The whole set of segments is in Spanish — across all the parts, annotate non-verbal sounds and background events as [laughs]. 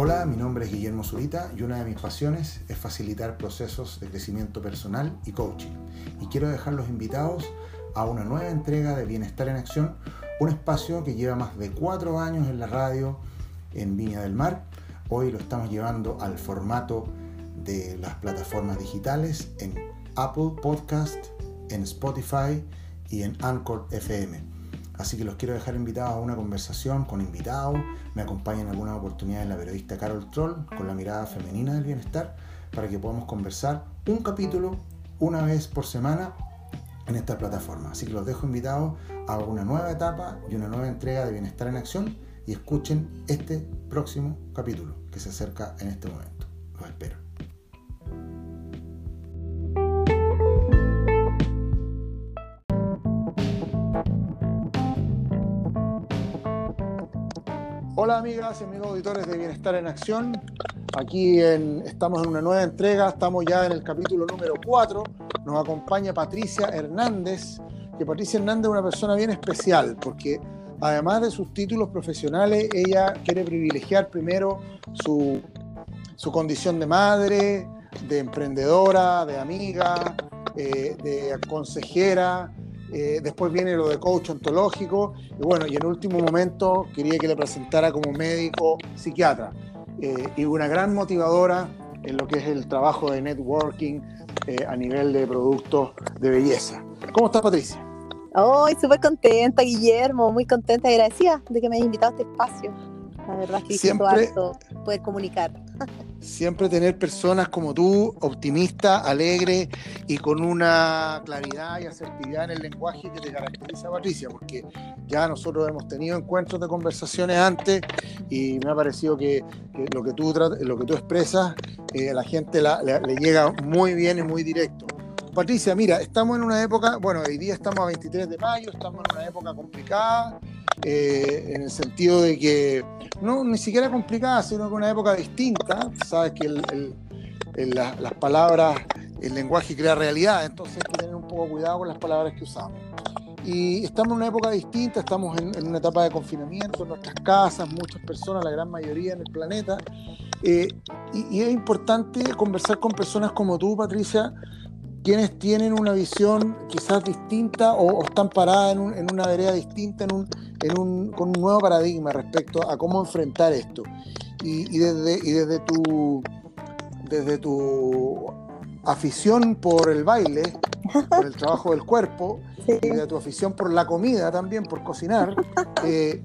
Hola, mi nombre es Guillermo Zurita y una de mis pasiones es facilitar procesos de crecimiento personal y coaching. Y quiero dejar los invitados a una nueva entrega de Bienestar en Acción, un espacio que lleva más de cuatro años en la radio en Viña del Mar. Hoy lo estamos llevando al formato de las plataformas digitales en Apple Podcast, en Spotify y en Anchor FM. Así que los quiero dejar invitados a una conversación con invitados. Me acompaña en algunas oportunidades la periodista Carol Troll con la mirada femenina del bienestar para que podamos conversar un capítulo una vez por semana en esta plataforma. Así que los dejo invitados a una nueva etapa y una nueva entrega de Bienestar en Acción y escuchen este próximo capítulo que se acerca en este momento. Los espero. Hola amigas y amigos auditores de Bienestar en Acción. Aquí estamos en una nueva entrega, estamos ya en el capítulo número 4. Nos acompaña Patricia Hernández, que Patricia Hernández es una persona bien especial porque además de sus títulos profesionales, ella quiere privilegiar primero su, condición de madre, de emprendedora, de amiga, eh, de consejera, eh, después viene lo de coach ontológico, y bueno, y en último momento quería que le presentara como médico psiquiatra, eh, y una gran motivadora en lo que es el trabajo de networking eh, a nivel de productos de belleza. ¿Cómo está Patricia? Hoy súper contenta, Guillermo, muy contenta y agradecida de que me hayas invitado a este espacio. La verdad es que siempre poder comunicar. Siempre tener personas como tú, optimista, alegre y con una claridad y asertividad en el lenguaje que te caracteriza, Patricia, porque ya nosotros hemos tenido encuentros de conversaciones antes y me ha parecido que, lo, que tú, lo que tú expresas eh, a la gente le llega muy bien y muy directo. Patricia, mira, estamos en una época, bueno, hoy día estamos a 23 de mayo, estamos en una época complicada, eh, en el sentido de que, no ni siquiera complicada, sino que una época distinta. Sabes que las palabras, el lenguaje crea realidad, entonces hay que tener un poco cuidado con las palabras que usamos. Y estamos en una época distinta, estamos en, una etapa de confinamiento en nuestras casas, muchas personas, la gran mayoría en el planeta. Eh, y, y es importante conversar con personas como tú, Patricia, quienes tienen una visión quizás distinta o, están paradas en, una vereda distinta, en un, en un, con un nuevo paradigma respecto a cómo enfrentar esto. Y, desde, y desde, tu, desde tu afición por el baile, [laughs] por el trabajo del cuerpo, y desde tu afición por la comida también, por cocinar, [laughs] eh,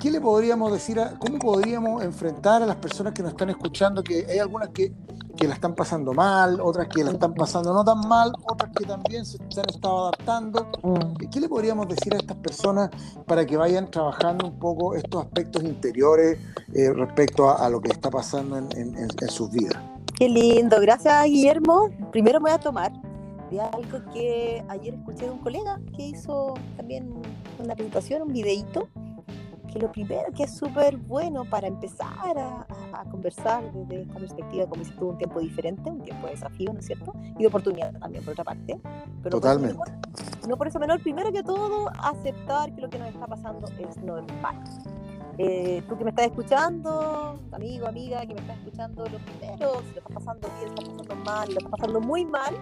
¿qué le podríamos decir, a, cómo podríamos enfrentar a las personas que nos están escuchando, que hay algunas que que la están pasando mal, otras que la están pasando no tan mal, otras que también se, han estado adaptando. Mm. ¿Qué le podríamos decir a estas personas para que vayan trabajando un poco estos aspectos interiores eh, respecto a, lo que está pasando en, sus vidas? Qué lindo, gracias Guillermo. Primero me voy a tomar de algo que ayer escuché de un colega que hizo también una presentación, un videíto lo primero que es súper bueno para empezar a, conversar desde esta perspectiva, como dices tú, un tiempo diferente, un tiempo de desafío, ¿no es cierto? Y de oportunidad también, por otra parte. Pero Totalmente. no por eso menor, primero que todo, aceptar que lo que nos está pasando es normal. Eh, tú que me estás escuchando, amigo, amiga, que me estás escuchando, lo primero, si lo estás pasando bien, lo estás pasando mal, lo estás pasando muy mal,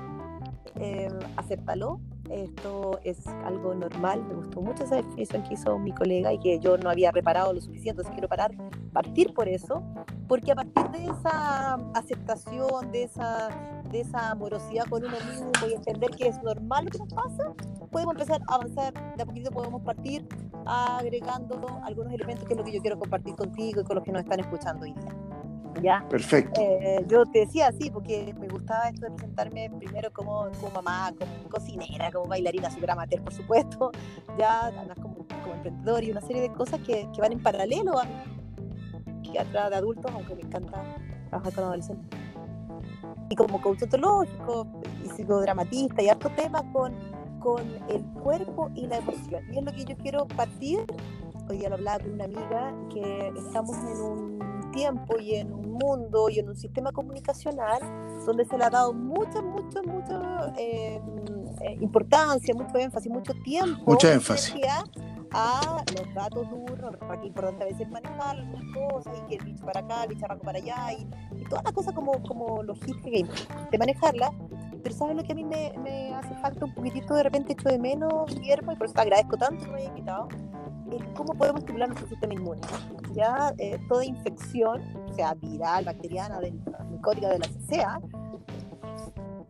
eh, acéptalo, esto es algo normal. Me gustó mucho esa definición que hizo mi colega y que yo no había reparado lo suficiente. Entonces quiero parar, partir por eso, porque a partir de esa aceptación, de esa, de esa amorosidad con uno mismo y entender que es normal lo que nos pasa, podemos empezar a avanzar. De a poquito podemos partir agregando algunos elementos que es lo que yo quiero compartir contigo y con los que nos están escuchando hoy día. ¿Ya? Perfecto. Eh, yo te decía así, porque me gustaba esto de presentarme primero como, como mamá, como cocinera, como bailarina super amateur, por supuesto, [laughs] ya además como, como emprendedor y una serie de cosas que, que van en paralelo a mi atrás de adultos, aunque me encanta trabajar con adolescentes. Y como coach ontológico y psicodramatista y harto temas con, con el cuerpo y la emoción. Y es lo que yo quiero partir. Hoy día lo hablaba con una amiga que estamos en un tiempo y en un mundo y en un sistema comunicacional donde se le ha dado mucha, mucha, mucha eh, eh, importancia, mucho énfasis, mucho tiempo. Mucho énfasis. A los datos duros, que importante a veces manejar algunas cosas y que el bicho para acá, el bicharraco para allá y, y todas las cosas como, como logística de manejarla. Pero ¿sabes lo que a mí me, me, hace falta un poquitito de repente hecho de menos, Guillermo? Y por eso te agradezco tanto que me hayas invitado. Es cómo podemos estimular nuestro sistema inmune. Ya eh, toda infección, sea viral, bacteriana, del, micótica, de la que sea,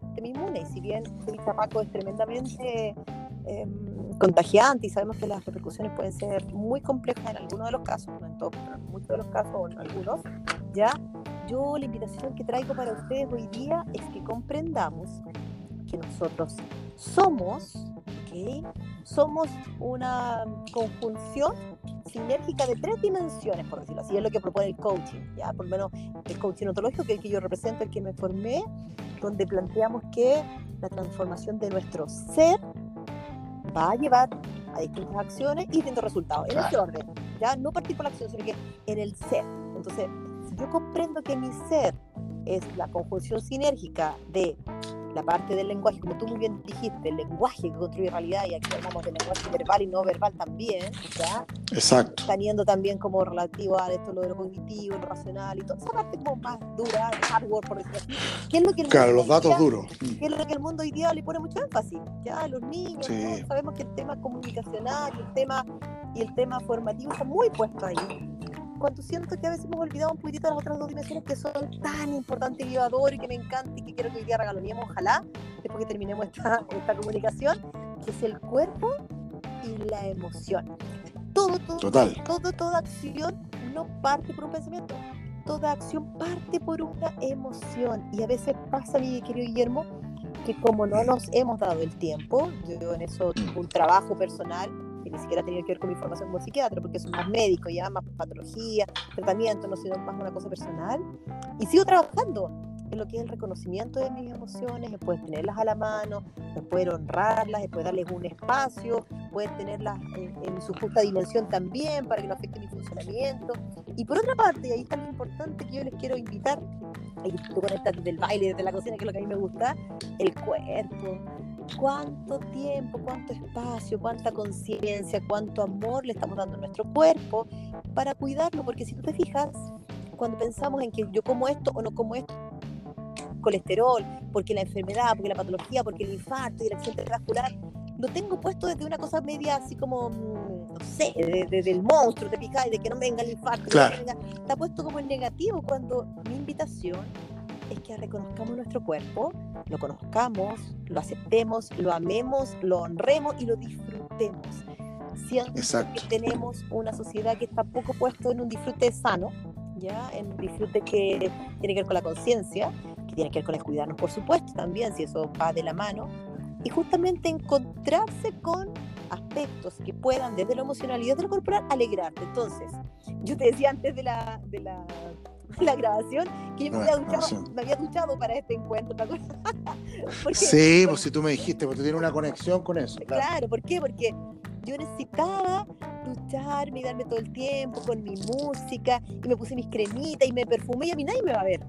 sistema inmune. Y si bien el chapaco es tremendamente eh, contagiante y sabemos que las repercusiones pueden ser muy complejas en algunos de los casos, no en todos, en muchos de los casos o en algunos, ya yo la invitación que traigo para ustedes hoy día es que comprendamos que nosotros somos, ¿okay? Somos una conjunción sinérgica de tres dimensiones, por decirlo así, es lo que propone el coaching, ya por lo menos el coaching ontológico, que es el que yo represento, el que me formé, donde planteamos que la transformación de nuestro ser va a llevar a distintas acciones y distintos resultados, en ese orden, ya no partir por la acción, sino que en el ser. Entonces, si yo comprendo que mi ser es la conjunción sinérgica de la parte del lenguaje, como tú muy bien dijiste, el lenguaje que construye realidad, y aquí hablamos de lenguaje verbal y no verbal también, ¿ya? Exacto. Teniendo también como relativo a esto lo de lo cognitivo, lo racional y toda esa parte como más dura, hardware, por decirlo así. ¿Qué es lo que el claro, los datos duros. ¿Qué es lo que el mundo hoy día le pone mucho énfasis? Ya, los niños, sí. sabemos que el tema comunicacional y el tema, y el tema formativo está muy puesto ahí cuando siento que a veces hemos olvidado un poquitito las otras dos dimensiones que son tan importantes y yo adoro y que me encanta y que quiero que hoy día regaloniemos, ojalá, después que terminemos esta, [laughs] esta comunicación, que es el cuerpo y la emoción. Todo, todo, Total. todo, toda acción no parte por un pensamiento, toda acción parte por una emoción. Y a veces pasa, mi querido Guillermo, que como no nos hemos dado el tiempo, yo en eso un trabajo personal, ni siquiera tenía que ver con mi formación como psiquiatra, porque soy más médico, ya más patología, tratamiento, no sino más una cosa personal. Y sigo trabajando en lo que es el reconocimiento de mis emociones, después tenerlas a la mano, después honrarlas, después darles un espacio, poder tenerlas en, en, su justa dimensión también para que no afecte mi funcionamiento. Y por otra parte, y ahí está lo importante que yo les quiero invitar, y tú conectas desde el baile, desde la cocina, que es lo que a mí me gusta, el cuerpo cuánto tiempo, cuánto espacio, cuánta conciencia, cuánto amor le estamos dando a nuestro cuerpo para cuidarlo, porque si tú te fijas, cuando pensamos en que yo como esto o no como esto, colesterol, porque la enfermedad, porque la patología, porque el infarto y el accidente vascular, lo tengo puesto desde una cosa media así como, mm, no sé, desde de, el monstruo, te fijas, de que no venga el infarto, claro. venga, está puesto como en negativo cuando mi invitación es que reconozcamos nuestro cuerpo, lo conozcamos, lo aceptemos, lo amemos, lo honremos y lo disfrutemos. Siento Exacto. que tenemos una sociedad que está poco puesto en un disfrute sano, ya en un disfrute que tiene que ver con la conciencia, que tiene que ver con el cuidarnos, por supuesto, también, si eso va de la mano, y justamente encontrarse con aspectos que puedan desde lo emocional y desde lo corporal alegrarte. Entonces, yo te decía antes de la, de la [laughs] la grabación que yo me había, duchado, me había duchado para este encuentro, ¿te? [laughs] Porque, sí, pues si tú me dijiste, porque tú tienes una conexión con eso. Claro. claro, ¿por qué? Porque yo necesitaba ducharme y darme todo el tiempo con mi música y me puse mis cremitas y me perfumé y a mí nadie me va a ver.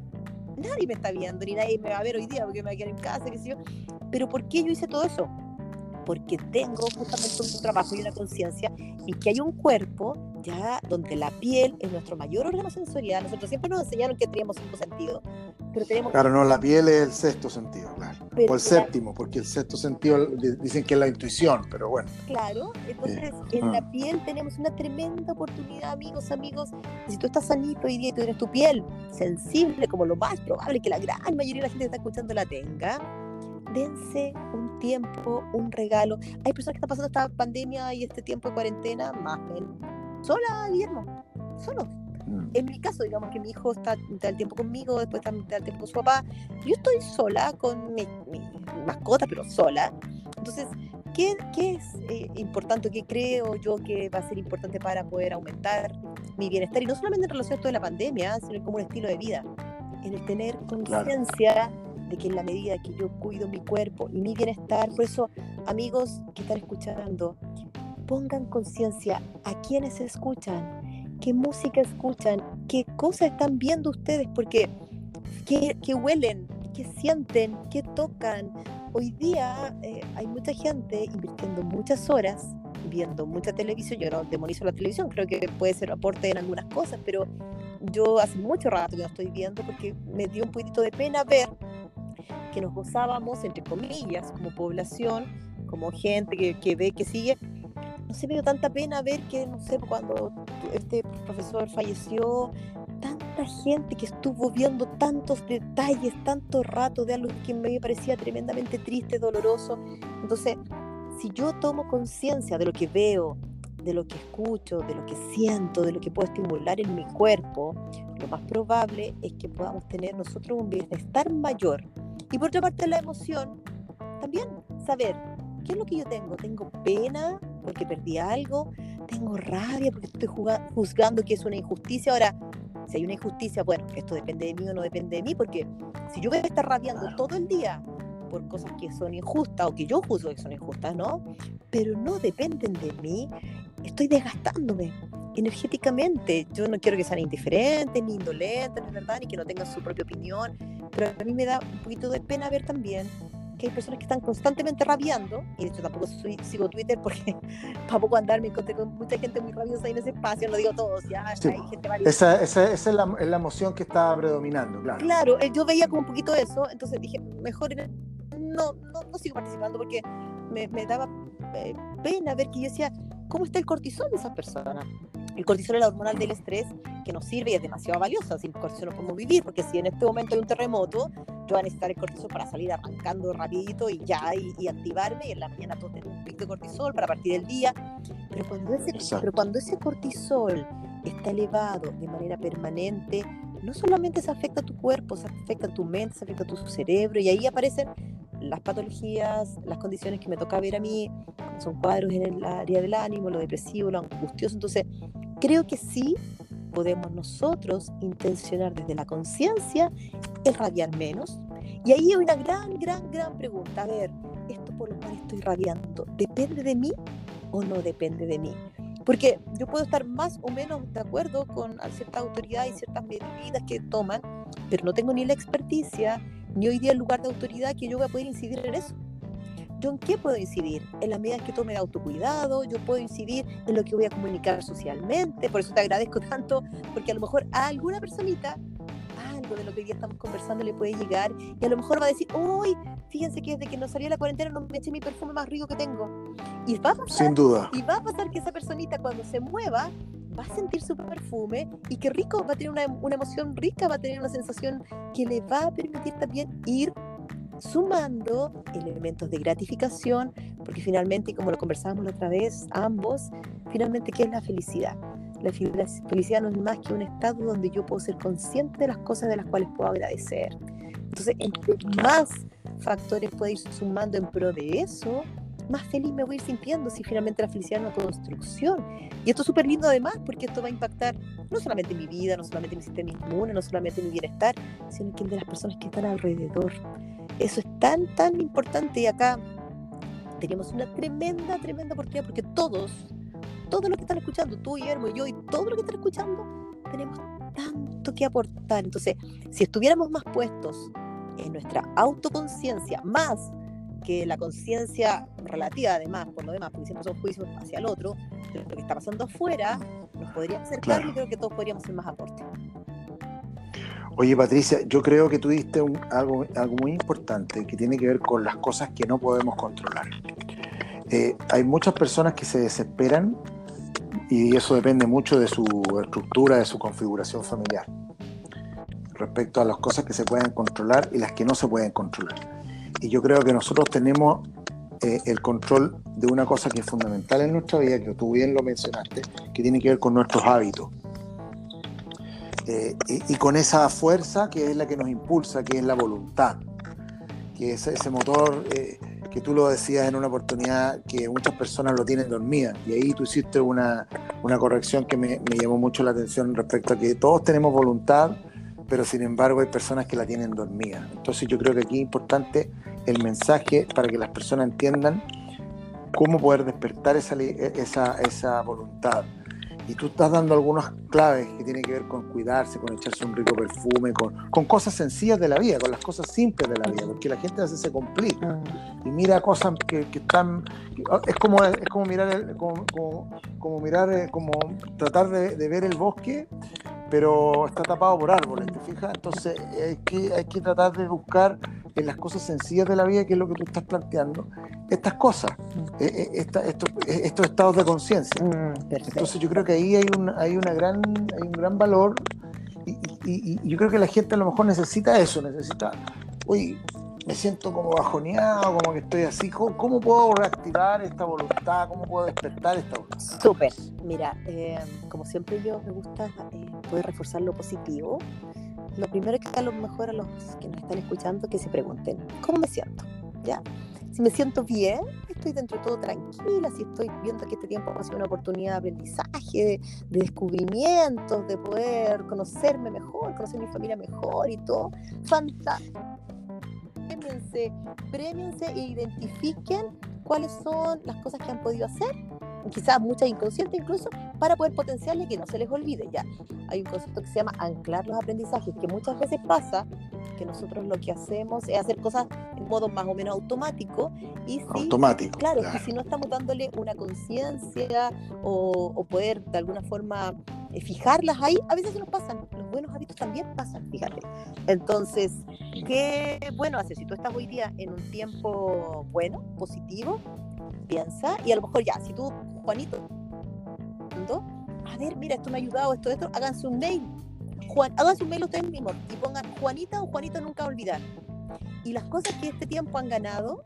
Nadie me está viendo, ni nadie me va a ver hoy día porque me voy a quedar en casa, qué sé yo. Pero ¿por qué yo hice todo eso? porque tengo justamente un trabajo y una conciencia y que hay un cuerpo ya donde la piel es nuestro mayor órgano sensorial. Nosotros siempre nos enseñaron que teníamos cinco sentidos, pero tenemos... Claro, no, la piel es el sexto sentido, claro. Pero o el séptimo, porque el sexto sentido dicen que es la intuición, pero bueno. Claro, entonces eh, en ah. la piel tenemos una tremenda oportunidad, amigos, amigos. Si tú estás sanito hoy día y tienes tu piel sensible, como lo más probable que la gran mayoría de la gente que está escuchando la tenga, dense un tiempo, un regalo. Hay personas que están pasando esta pandemia y este tiempo de cuarentena más menos. Sola, Guillermo, solo. Mm. En mi caso, digamos que mi hijo está, está el tiempo conmigo, después está, está el tiempo con su papá. Yo estoy sola con mi, mi mascota, pero sola. Entonces, ¿qué, qué es eh, importante? ¿Qué creo yo que va a ser importante para poder aumentar mi bienestar? Y no solamente en relación a esto de la pandemia, sino como un estilo de vida. En el tener conciencia claro de que en la medida que yo cuido mi cuerpo y mi bienestar, por eso amigos que están escuchando, pongan conciencia a quienes escuchan, qué música escuchan, qué cosas están viendo ustedes, porque qué, qué huelen, qué sienten, qué tocan, hoy día eh, hay mucha gente invirtiendo muchas horas viendo mucha televisión. Yo no demonizo la televisión, creo que puede ser aporte en algunas cosas, pero yo hace mucho rato que no estoy viendo porque me dio un poquito de pena ver que nos gozábamos, entre comillas, como población, como gente que, que ve, que sigue. No sé, me dio tanta pena ver que, no sé, cuando este profesor falleció, tanta gente que estuvo viendo tantos detalles, tanto rato de algo que me parecía tremendamente triste, doloroso. Entonces, si yo tomo conciencia de lo que veo, de lo que escucho, de lo que siento, de lo que puedo estimular en mi cuerpo, lo más probable es que podamos tener nosotros un bienestar mayor. Y por otra parte, la emoción, también saber qué es lo que yo tengo. ¿Tengo pena porque perdí algo? ¿Tengo rabia porque estoy juzgando que es una injusticia? Ahora, si hay una injusticia, bueno, esto depende de mí o no depende de mí, porque si yo voy a estar rabiando todo el día por cosas que son injustas o que yo juzgo que son injustas, ¿no? Pero no dependen de mí, estoy desgastándome energéticamente. Yo no quiero que sean indiferentes, ni indolentes, ¿no verdad? Ni que no tengan su propia opinión, pero a mí me da un poquito de pena ver también que hay personas que están constantemente rabiando, y de hecho tampoco sigo Twitter porque [laughs] para poco andarme encontré con mucha gente muy rabiosa en ese espacio, no digo todos, ya hay gente esa, esa, esa es, la, es, la, emoción que está predominando, claro. Claro, eh, yo veía como un poquito eso, entonces dije, mejor no, no, no sigo participando porque me, me daba eh, pena ver que yo decía, ¿cómo está el cortisol de esas personas? El cortisol es la hormonal del estrés que nos sirve y es demasiado valiosa. Sin cortisol no podemos vivir, porque si en este momento hay un terremoto, yo voy a necesitar el cortisol para salir arrancando rapidito y ya, y, activarme, y en la mañana todo tener un pico de cortisol para partir del día. Pero cuando, ese, pero cuando ese cortisol está elevado de manera permanente, no solamente se afecta a tu cuerpo, se afecta a tu mente, se afecta a tu cerebro, y ahí aparecen las patologías, las condiciones que me toca ver a mí, son cuadros en el área del ánimo, lo depresivo, lo angustioso. Entonces, creo que sí podemos nosotros intencionar desde la conciencia el rabiar menos. Y ahí hay una gran, gran, gran pregunta. A ver, ¿esto por lo cual estoy rabiando depende de mí o no depende de mí? Porque yo puedo estar más o menos de acuerdo con ciertas autoridades y ciertas medidas que toman, pero no tengo ni la experticia, ni hoy día el lugar de autoridad que yo voy a poder incidir en eso. ¿Yo en qué puedo incidir? En las medidas que tome de autocuidado, yo puedo incidir en lo que voy a comunicar socialmente, por eso te agradezco [laughs] tanto, porque a lo mejor a alguna personita algo de lo que hoy día estamos conversando le puede llegar y a lo mejor va a decir, uy, fíjense que desde que no salí la cuarentena no me eché mi perfume más rico que tengo. Y va a pasar, Sin duda. Y va a pasar que esa personita cuando se mueva va a sentir su perfume y qué rico, va a tener una, una emoción rica, va a tener una sensación que le va a permitir también ir sumando elementos de gratificación, porque finalmente, como lo conversábamos la otra vez, ambos, finalmente, ¿qué es la felicidad? La felicidad no es más que un estado donde yo puedo ser consciente de las cosas de las cuales puedo agradecer. Entonces, entre más factores puedo ir sumando en pro de eso, más feliz me voy a ir sintiendo si finalmente la felicidad es una construcción. Y esto es súper lindo además porque esto va a impactar no solamente mi vida, no solamente mi sistema inmune, no solamente mi bienestar, sino que el de las personas que están alrededor. Eso es tan, tan importante y acá tenemos una tremenda, tremenda oportunidad porque todos, todos los que están escuchando, tú, Guillermo, yo y todos los que están escuchando, tenemos tanto que aportar. Entonces, si estuviéramos más puestos en nuestra autoconciencia, más que la conciencia relativa, además, por lo demás, porque siempre son juicios hacia el otro, de lo que está pasando afuera, nos podría acercar y creo que todos podríamos hacer más aporte. Oye, Patricia, yo creo que tú diste algo, algo muy importante que tiene que ver con las cosas que no podemos controlar. Eh, hay muchas personas que se desesperan y eso depende mucho de su estructura, de su configuración familiar, respecto a las cosas que se pueden controlar y las que no se pueden controlar. Y yo creo que nosotros tenemos eh, el control de una cosa que es fundamental en nuestra vida, que tú bien lo mencionaste, que tiene que ver con nuestros hábitos. Eh, y, con esa fuerza que es la que nos impulsa, que es la voluntad, que es ese motor eh, que tú lo decías en una oportunidad que muchas personas lo tienen dormida. Y ahí tú hiciste una, una corrección que me, llamó mucho la atención respecto a que todos tenemos voluntad, pero sin embargo hay personas que la tienen dormida. Entonces yo creo que aquí es importante el mensaje para que las personas entiendan cómo poder despertar esa, esa, esa voluntad y tú estás dando algunas claves que tienen que ver con cuidarse, con echarse un rico perfume, con, con cosas sencillas de la vida, con las cosas simples de la vida, porque la gente a veces se complica. Y mira cosas que, que están... Es como, es como mirar, el, como, como, mirar, eh, como tratar de, de ver el bosque pero está tapado por árboles, ¿te fijas? Entonces hay que, hay que tratar de buscar en las cosas sencillas de la vida, que es lo que tú estás planteando, estas cosas, eh, eh, esta, estos, eh, estos estados de conciencia. Mm, Entonces yo creo que ahí hay, un, hay, una gran, hay un gran valor y, y, yo creo que la gente a lo mejor necesita eso, necesita, uy, me siento como bajoneado, como que estoy así. ¿Cómo, puedo reactivar esta voluntad? ¿Cómo puedo despertar esta voluntad? Súper. Mira, eh, como siempre yo me gusta eh, poder reforzar lo positivo. Lo primero que a lo mejor a los que nos están escuchando que se pregunten, ¿cómo me siento? ¿Ya? Si me siento bien, estoy dentro de todo tranquila, si estoy viendo que este tiempo ha sido una oportunidad de aprendizaje, de, de descubrimientos, de poder conocerme mejor, conocer mi familia mejor y todo, fantástico premiense, premiense e identifiquen cuáles son las cosas que han podido hacer, quizás muchas inconscientes incluso, para poder potenciarle que no se les olvide. Ya hay un concepto que se llama anclar los aprendizajes, que muchas veces pasa que nosotros lo que hacemos es hacer cosas en modo más o menos automático y si, automático claro, Y si no estamos dándole una conciencia o, o, poder de alguna forma eh, fijarlas ahí, a veces se nos pasan, los buenos hábitos también pasan, fíjate. Entonces, qué bueno hacer, si tú estás hoy día en un tiempo bueno, positivo, piensa, y a lo mejor ya, si tú, Juanito, a ver, mira, esto me ha ayudado, esto, esto, háganse un mail, Juan, háganse un mail ustedes mismos y pongan Juanita o Juanito nunca olvidar. Y las cosas que este tiempo han ganado,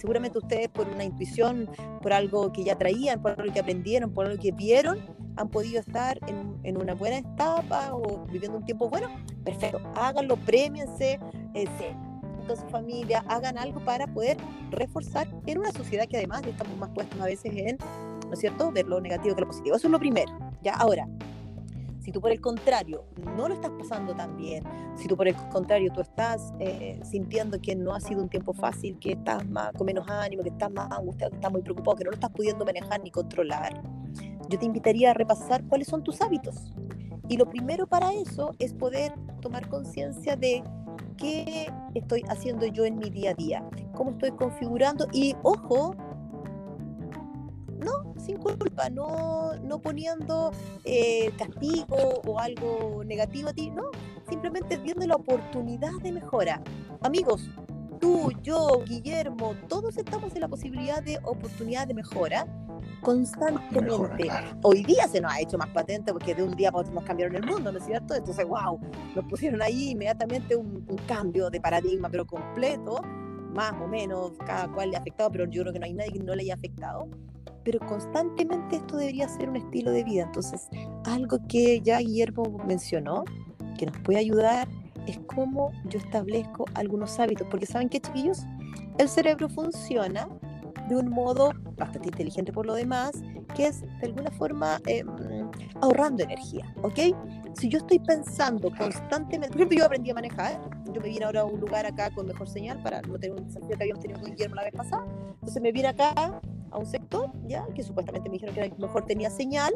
seguramente ustedes por una intuición, por algo que ya traían, por algo que aprendieron, por algo que vieron, han podido estar en, en una buena etapa o viviendo un tiempo bueno, perfecto, háganlo, premiense, eh, con su familia, hagan algo para poder reforzar en una sociedad que además estamos más puestos a veces en, ¿no es cierto?, ver lo negativo que lo positivo. Eso es lo primero. Ya, ahora, si tú por el contrario no lo estás pasando tan bien, si tú por el contrario tú estás eh, sintiendo que no ha sido un tiempo fácil, que estás más, con menos ánimo, que estás más angustiado, que estás muy preocupado, que no lo estás pudiendo manejar ni controlar, yo te invitaría a repasar cuáles son tus hábitos. Y lo primero para eso es poder tomar conciencia de qué estoy haciendo yo en mi día a día, cómo estoy configurando y, ojo, no, sin culpa, no, no poniendo eh, castigo o algo negativo a ti, no, simplemente viendo la oportunidad de mejora. Amigos, tú, yo, Guillermo, todos estamos en la posibilidad de oportunidad de mejora constantemente. Hoy día se nos ha hecho más patente porque de un día para otro nos cambiaron el mundo, ¿no es cierto? Entonces, wow, nos pusieron ahí inmediatamente un, cambio de paradigma, pero completo, más o menos, cada cual le ha afectado, pero yo creo que no hay nadie que no le haya afectado. Pero constantemente esto debería ser un estilo de vida. Entonces, algo que ya Guillermo mencionó, que nos puede ayudar, es cómo yo establezco algunos hábitos. Porque ¿saben qué, chiquillos? El cerebro funciona de un modo bastante inteligente por lo demás, que es de alguna forma em, ahorrando energía, ¿ok? Si yo estoy pensando constantemente, por ejemplo, yo aprendí a manejar, yo me vine ahora a un lugar acá con mejor señal para no tener un desafío que habíamos tenido con Guillermo la vez pasada, entonces me vine acá a un sector, ya, que supuestamente me dijeron que mejor tenía señal,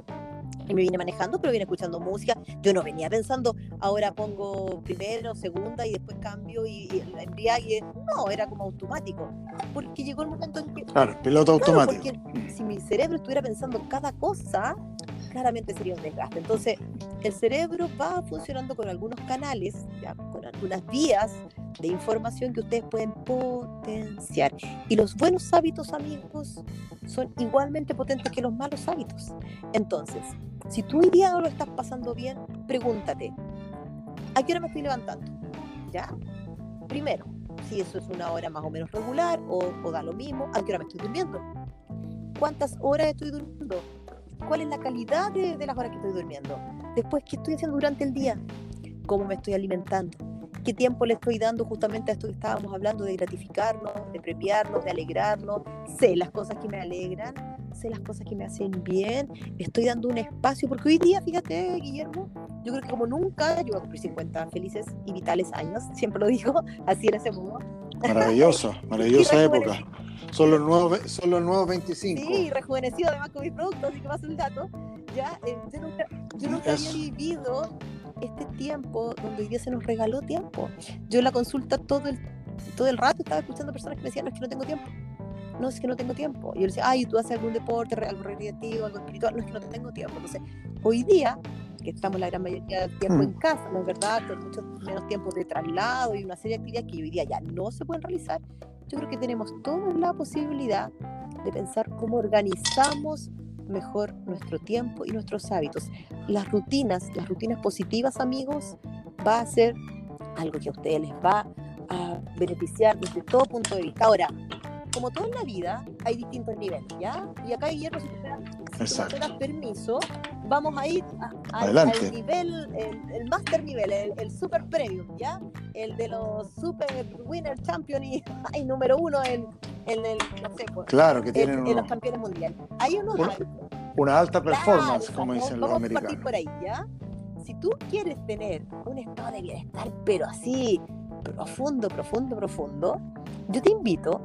y me vine manejando, pero vine escuchando música. Yo no venía pensando, ahora pongo primero, segunda y después cambio y, el embriague. No, era como automático. Porque llegó el momento en que. Claro, piloto automático. Porque si mi cerebro estuviera pensando cada cosa, claramente sería un desgaste. Entonces, el cerebro va funcionando con algunos canales, ¿ya? con algunas vías de información que ustedes pueden potenciar. Y los buenos hábitos, amigos, son igualmente potentes que los malos hábitos. Entonces, si tú hoy día no lo estás pasando bien, pregúntate, ¿a qué hora me estoy levantando? ¿Ya? Primero, si eso es una hora más o menos regular o, o da lo mismo, ¿a qué hora me estoy durmiendo? ¿Cuántas horas estoy durmiendo? ¿Cuál es la calidad de, de las horas que estoy durmiendo? Después, ¿qué estoy haciendo durante el día? ¿Cómo me estoy alimentando? qué tiempo le estoy dando justamente a esto que estábamos hablando de gratificarnos, de premiarnos, de alegrarnos. Sé las cosas que me alegran, sé las cosas que me hacen bien, estoy dando un espacio, porque hoy día, fíjate, Guillermo, yo creo que como nunca, yo voy a cumplir 50 felices y vitales años, siempre lo digo, [laughs] así en ese modo. Maravilloso, [laughs] maravillosa época. Son los nuevos, son los nuevos 25. Sí, rejuvenecido además con mis productos, así que paso el dato. Ya, eh, yo nunca, yo nunca había vivido este tiempo donde hoy día se nos regaló tiempo. Yo en la consulta todo el, todo el rato estaba escuchando personas que me decían, no es que no tengo tiempo. No, es que no tengo tiempo. Y yo le decía, ay, ¿tú haces algún deporte, algo recreativo, algo espiritual? No, es que no tengo tiempo. Entonces, hoy día que estamos la gran mayoría del tiempo en mm. casa, ¿no es verdad? Con mucho menos tiempo de traslado y una serie de actividades que hoy día ya no se pueden realizar, yo creo que tenemos toda la posibilidad de pensar cómo organizamos mejor nuestro tiempo y nuestros hábitos. Las rutinas, las rutinas positivas, amigos, va a ser algo que a ustedes les va a beneficiar desde todo punto de vista. Ahora, como todo en la vida, hay distintos niveles, ¿ya? Y acá, Guillermo, si te das permiso, vamos a ir al nivel, el, master nivel, el, super premium, ¿ya? El de los super winner champion y [laughs] hay número uno en, el, no sé, pues, claro, que tienen en, los campeones mundiales. Hay unos una, una alta performance, como dicen los americanos. por ahí, ¿ya? Si tú quieres tener un estado de bienestar, pero así profundo, profundo, profundo, yo te invito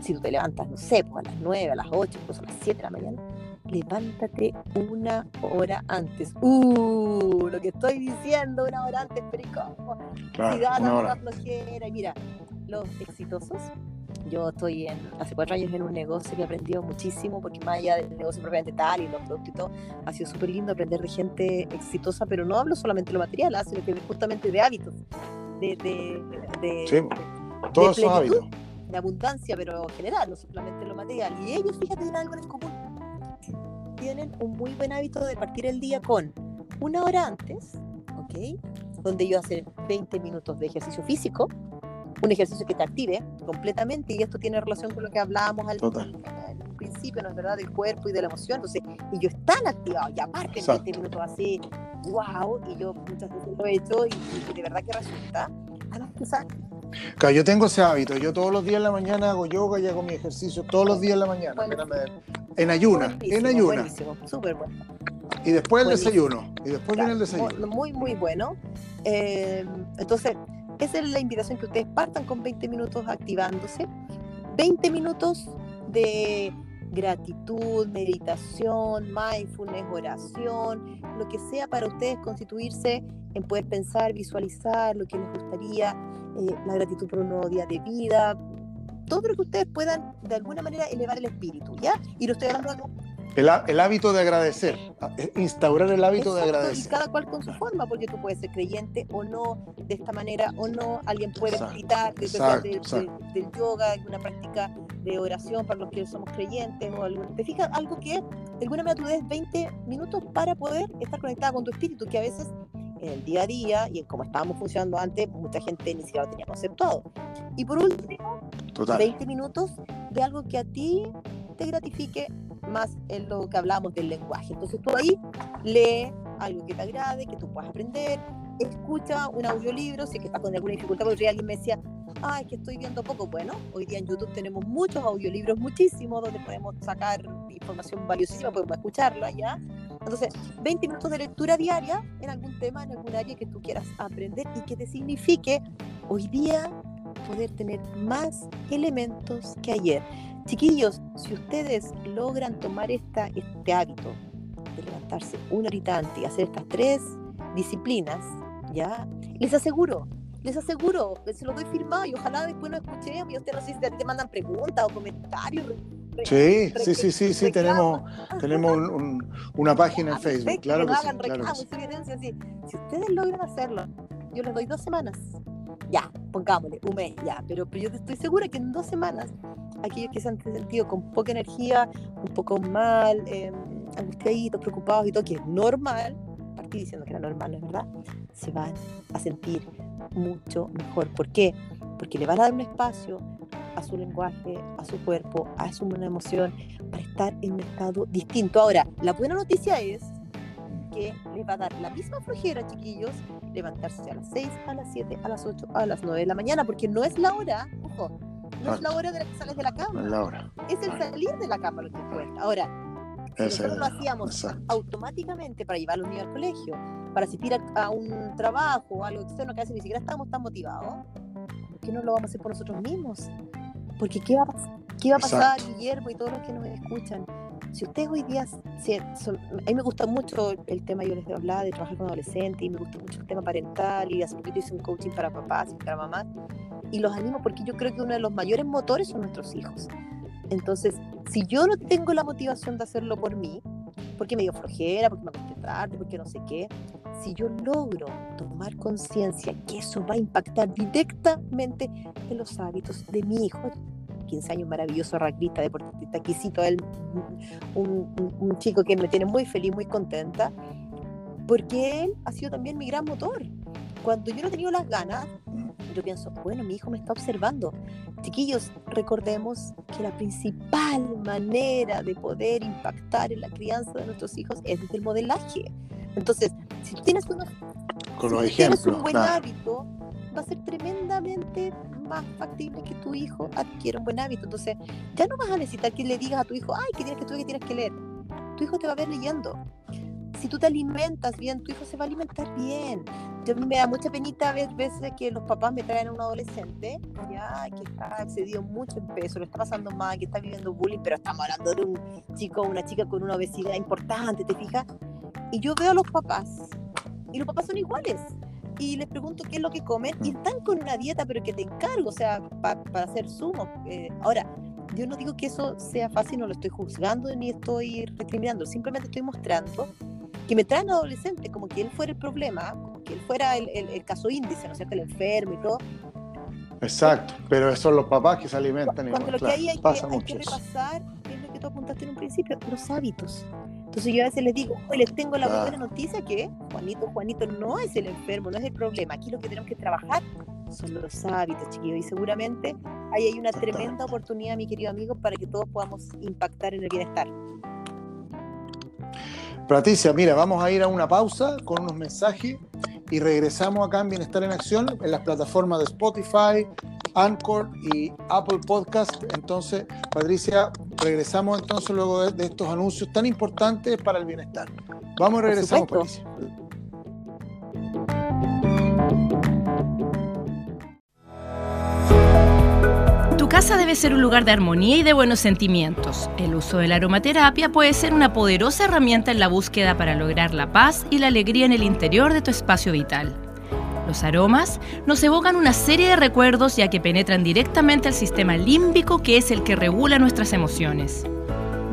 si tú te levantas, no sé, pues a las 9, a las 8, pues a las 7 de la mañana, levántate una hora antes. Uh, lo que estoy diciendo, una hora antes, perico. Claro, si ganas una flojera. Y mira, los exitosos, yo estoy en, hace cuatro años en un negocio que he aprendido muchísimo, porque más allá del negocio propiamente tal y los productos y todo, ha sido súper lindo aprender de gente exitosa, pero no hablo solamente de lo material, ¿ah? sino que justamente de hábitos, de, de, de, sí, todos esos hábitos de abundancia, pero general, no solamente lo material. Y ellos, fíjate, tienen algo en común. Tienen un muy buen hábito de partir el día con una hora antes, ¿ok? Donde yo hacer 20 minutos de ejercicio físico, un ejercicio que te active completamente, y esto tiene relación con lo que hablábamos al, principio, ¿no es verdad? Del cuerpo y de la emoción. Entonces, y yo están activados, y aparte 20 minutos así, wow, y yo muchas veces lo he hecho, y, de verdad que resulta. Además, que Claro, yo tengo ese hábito. Yo todos los días en la mañana hago yoga y hago mi ejercicio todos los días en la mañana. en ayuna, en ayuna. Buenísimo, súper bueno. Y después el desayuno. Y después viene el desayuno. Muy, muy bueno. Eh, entonces, esa es la invitación que ustedes partan con 20 minutos activándose. 20 minutos de gratitud, meditación, mindfulness, oración, lo que sea para ustedes constituirse en poder pensar, visualizar lo que les gustaría, eh, la gratitud por un nuevo día de vida, todo lo que ustedes puedan de alguna manera elevar el espíritu, ¿ya? Y lo estoy hablando el, el, hábito de agradecer, instaurar el hábito de agradecer. Y cada cual con su forma, porque tú puedes ser creyente o no, de esta manera o no, alguien puede meditar, del yoga, una práctica de oración para los que somos creyentes, o algo. ¿Te fijas? Algo que de alguna manera tú des 20 minutos para poder estar conectada con tu espíritu, que a veces en el día a día y en cómo estábamos funcionando antes, mucha gente ni siquiera lo tenía conceptuado. Y por último, 20 minutos de algo que a ti te gratifique más en lo que hablábamos del lenguaje. Entonces tú ahí lee algo que te agrade, que tú puedas aprender, escucha un audiolibro, si es que estás con alguna dificultad, porque alguien me decía, ay, que estoy viendo poco. Bueno, hoy día en YouTube tenemos muchos audiolibros, muchísimos, donde podemos sacar información valiosísima, podemos escucharla ya. Entonces, 20 minutos de lectura diaria en algún tema, en algún área que tú quieras aprender y que te signifique hoy día poder tener más elementos que ayer. Chiquillos, si ustedes logran tomar esta, este hábito de levantarse una horita antes y hacer estas tres disciplinas, ¿ya? Les aseguro les aseguro, se lo doy firmado y ojalá después lo escuchemos y ustedes no sé si te mandan preguntas o comentarios. Sí, sí, sí, sí, sí, tenemos, tenemos una página en Facebook, claro que, sí, claro Si ustedes logran hacerlo, yo les doy dos semanas. Ya, pongámosle, un mes, ya, pero, pero yo estoy segura que en dos semanas, aquellos que se han sentido con poca energía, un poco mal, eh, angustiaditos, preocupados y todo, que es normal, partí diciendo que era normal, ¿no es verdad? Se van a sentir mucho mejor. ¿Por qué? Porque le van a dar un espacio a su lenguaje, a su cuerpo, a su emoción, para estar en un estado distinto. Ahora, la buena noticia es que les va a dar la misma flojera, chiquillos, levantarse a las 6, a las 7, a las 8, a las 9 de la mañana, porque no es la hora, ojo, no es la hora de la que sales de la cama. es la hora. Es el salir de la cama lo que cuenta. Ahora, nosotros lo hacíamos automáticamente para llevar a los niños al colegio, para asistir a, un trabajo o algo externo que a veces ni siquiera estamos tan motivados, ¿por qué no lo vamos a hacer por nosotros mismos? Porque ¿qué va a pasar? ¿Qué va a pasar, Guillermo y todos los que nos escuchan? Si ustedes hoy día, a mí me gusta mucho el tema, yo les hablaba de trabajar con adolescentes y me gusta mucho el tema parental y hace poquito hice un coaching para papás y para mamás y los animo porque yo creo que uno de los mayores motores son nuestros hijos. Entonces, si yo no tengo la motivación de hacerlo por mí, porque me dio flojera, porque me acosté tarde, porque no sé qué, si yo logro tomar conciencia que eso va a impactar directamente en los hábitos de mi hijo, 15 años, maravilloso rugbyista, deportista, exquisito, él, un, un, chico que me tiene muy feliz, muy contenta, porque él ha sido también mi gran motor. Cuando yo no he tenido las ganas, yo pienso, bueno, mi hijo me está observando. Chiquillos, recordemos que la principal manera de poder impactar en la crianza de nuestros hijos es desde el modelaje. Entonces, si tienes, Con los ejemplos, tienes un buen hábito, va a ser tremendamente más factible que tu hijo adquiera un buen hábito. Entonces, ya no vas a necesitar que le digas a tu hijo, ay, que tienes que que tienes que leer. Tu hijo te va a ver leyendo. Si tú te alimentas bien, tu hijo se va a alimentar bien. Yo, me da mucha penita ver veces que los papás me traen a un adolescente ya que está excedido mucho en peso, lo está pasando mal, que está viviendo bullying, pero estamos hablando de un chico o una chica con una obesidad importante, ¿te fijas? Y yo veo a los papás y los papás son iguales y les pregunto qué es lo que comen y están con una dieta, pero que te encargo, o sea, para hacer zumo. Eh, ahora, yo no digo que eso sea fácil, no lo estoy juzgando ni estoy recriminando, simplemente estoy mostrando que me traen adolescentes como que él fuera el problema, como que él fuera el, el, caso índice, ¿no es cierto? El enfermo y todo. Exacto, pero son los papás que se alimentan. Cuando lo que hay, hay, que, hay que repasar, es lo que tú apuntaste en un principio, los hábitos. Entonces yo a veces les digo, hoy les tengo la buena noticia que Juanito, Juanito no es el enfermo, no es el problema. Aquí lo que tenemos que trabajar son los hábitos, chiquillos. Y seguramente ahí hay una tremenda oportunidad, mi querido amigo, para que todos podamos impactar en el bienestar. Patricia, mira, vamos a ir a una pausa con unos mensajes y regresamos acá en Bienestar en Acción en las plataformas de Spotify, Anchor y Apple Podcast. Entonces, Patricia, regresamos entonces luego de, estos anuncios tan importantes para el bienestar. Vamos y regresamos, Patricia. Casa debe ser un lugar de armonía y de buenos sentimientos. El uso de la aromaterapia puede ser una poderosa herramienta en la búsqueda para lograr la paz y la alegría en el interior de tu espacio vital. Los aromas nos evocan una serie de recuerdos ya que penetran directamente al sistema límbico que es el que regula nuestras emociones.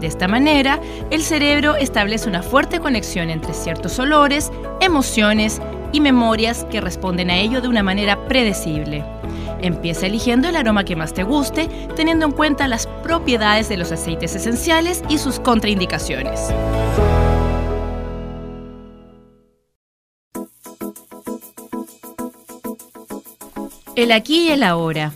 De esta manera, el cerebro establece una fuerte conexión entre ciertos olores, emociones y memorias que responden a ello de una manera predecible. Empieza eligiendo el aroma que más te guste, teniendo en cuenta las propiedades de los aceites esenciales y sus contraindicaciones. El aquí y el ahora.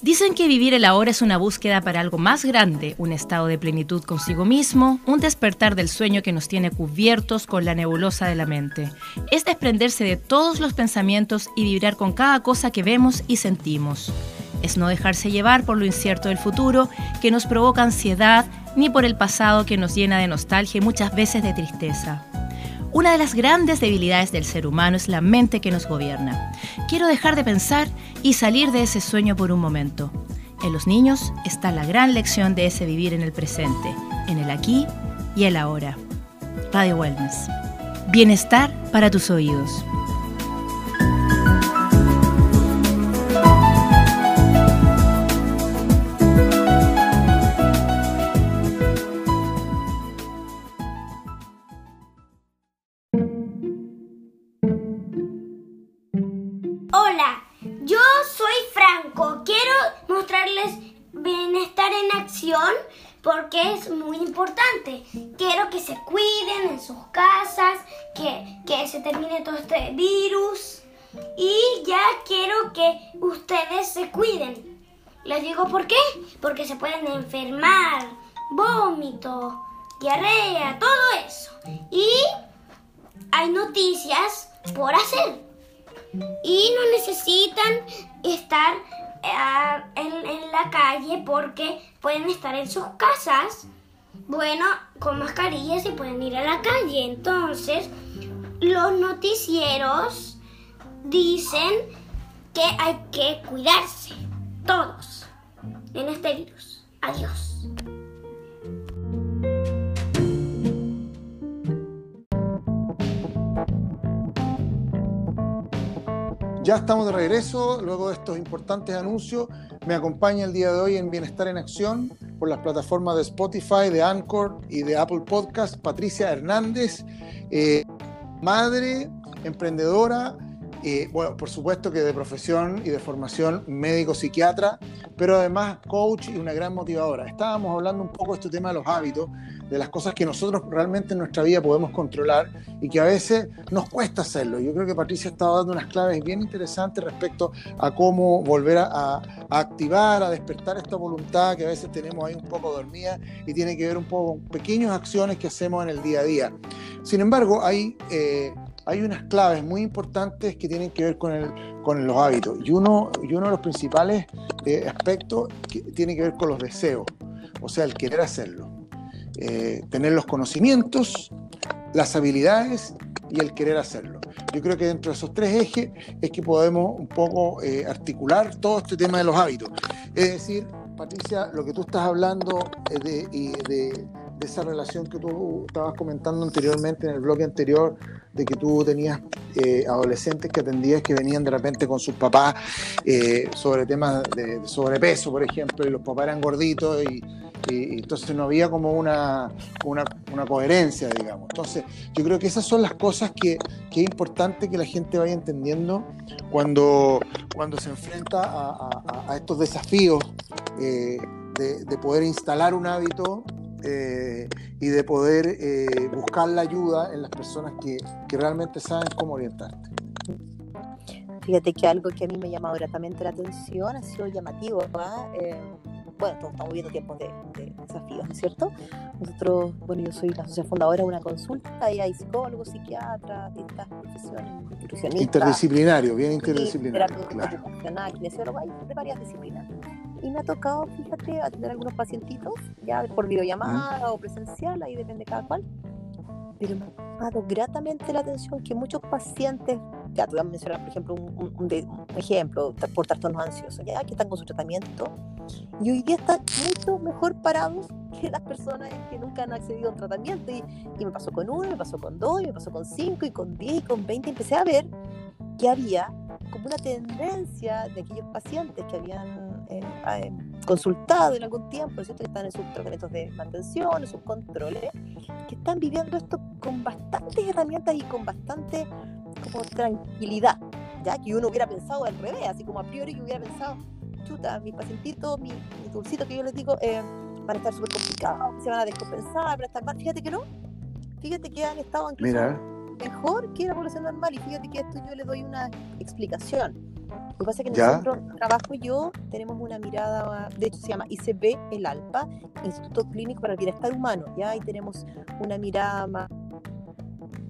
Dicen que vivir el ahora es una búsqueda para algo más grande, un estado de plenitud consigo mismo, un despertar del sueño que nos tiene cubiertos con la nebulosa de la mente. Es desprenderse de todos los pensamientos y vibrar con cada cosa que vemos y sentimos. Es no dejarse llevar por lo incierto del futuro que nos provoca ansiedad, ni por el pasado que nos llena de nostalgia y muchas veces de tristeza. Una de las grandes debilidades del ser humano es la mente que nos gobierna. Quiero dejar de pensar y salir de ese sueño por un momento. En los niños está la gran lección de ese vivir en el presente, en el aquí y el ahora. Radio Wellness. Bienestar para tus oídos. Que, que se termine todo este virus y ya quiero que ustedes se cuiden. Les digo por qué, porque se pueden enfermar, vómito, diarrea, todo eso. Y hay noticias por hacer. Y no necesitan estar en, la calle porque pueden estar en sus casas, bueno, con mascarillas y pueden ir a la calle. Entonces, los noticieros dicen que hay que cuidarse, todos, en este virus. Adiós. Ya estamos de regreso, luego de estos importantes anuncios. Me acompaña el día de hoy en Bienestar en Acción por las plataformas de Spotify, de Anchor y de Apple Podcast, Patricia Hernández, eh, madre, emprendedora, eh, bueno, por supuesto que de profesión y de formación médico-psiquiatra, pero además coach y una gran motivadora. Estábamos hablando un poco de este tema de los hábitos, de las cosas que nosotros realmente en nuestra vida podemos controlar y que a veces nos cuesta hacerlo. Yo creo que Patricia estaba dando unas claves bien interesantes respecto a cómo volver a, activar, a despertar esta voluntad que a veces tenemos ahí un poco dormida y tiene que ver un poco con pequeñas acciones que hacemos en el día a día. Sin embargo, hay... Eh, hay unas claves muy importantes que tienen que ver con, el, con los hábitos. Y uno, y uno de los principales eh, aspectos que tiene que ver con los deseos, o sea, el querer hacerlo. Eh, tener los conocimientos, las habilidades y el querer hacerlo. Yo creo que dentro de esos tres ejes es que podemos un poco eh, articular todo este tema de los hábitos. Es decir, Patricia, lo que tú estás hablando de, de, de esa relación que tú estabas comentando anteriormente en el bloque anterior, de que tú tenías eh, adolescentes que atendías que venían de repente con sus papás eh, sobre temas de, sobrepeso, por ejemplo, y los papás eran gorditos y, y entonces no había como una, una, una, coherencia, digamos. Entonces, yo creo que esas son las cosas que, que es importante que la gente vaya entendiendo cuando, cuando se enfrenta a, a, a estos desafíos eh, de, de poder instalar un hábito eh, y de poder eh, buscar la ayuda en las personas que, que, realmente saben cómo orientarte. Fíjate que algo que a mí me ha llamado gratamente la atención ha sido llamativo. Eh, bueno, todos estamos viviendo tiempos de, de, desafíos, ¿no es cierto? Nosotros, bueno, yo soy la sociedad fundadora de una consulta y hay psicólogos, psiquiatras, distintas profesiones. Interdisciplinario, bien interdisciplinario. Claro. kinesiólogo, hay de varias disciplinas y me ha tocado, fíjate, atender a algunos pacientitos, ya por videollamada o presencial, ahí depende de cada cual. Pero me ha llamado gratamente la atención que muchos pacientes, ya te voy a mencionar, por ejemplo, un, un, un, ejemplo, por trastornos ansiosos, ya que están con su tratamiento, y hoy día están mucho mejor parados que las personas que nunca han accedido a un tratamiento. Y, y me pasó con uno, me pasó con dos, me pasó con cinco, y con diez, y con veinte, empecé a ver que había como una tendencia de aquellos pacientes que habían eh, consultado en algún tiempo, ¿cierto? que están en sus tratamientos de mantención, en sus controles, que están viviendo esto con bastantes herramientas y con bastante como tranquilidad, ya que uno hubiera pensado al revés, así como a priori yo hubiera pensado, chuta, mi pacientito, mi, mi dulcito que yo les digo, eh, van a estar súper complicados, se van a descompensar, van a estar mal, fíjate que no, fíjate que han estado incluso Mira mejor que la población normal. Y fíjate que esto yo le doy una explicación. Lo que pasa es que el centro trabajo yo tenemos una mirada, de hecho se llama ICB El Alpa, Instituto Clínico para el Bienestar Humano, ¿ya? Y tenemos una mirada más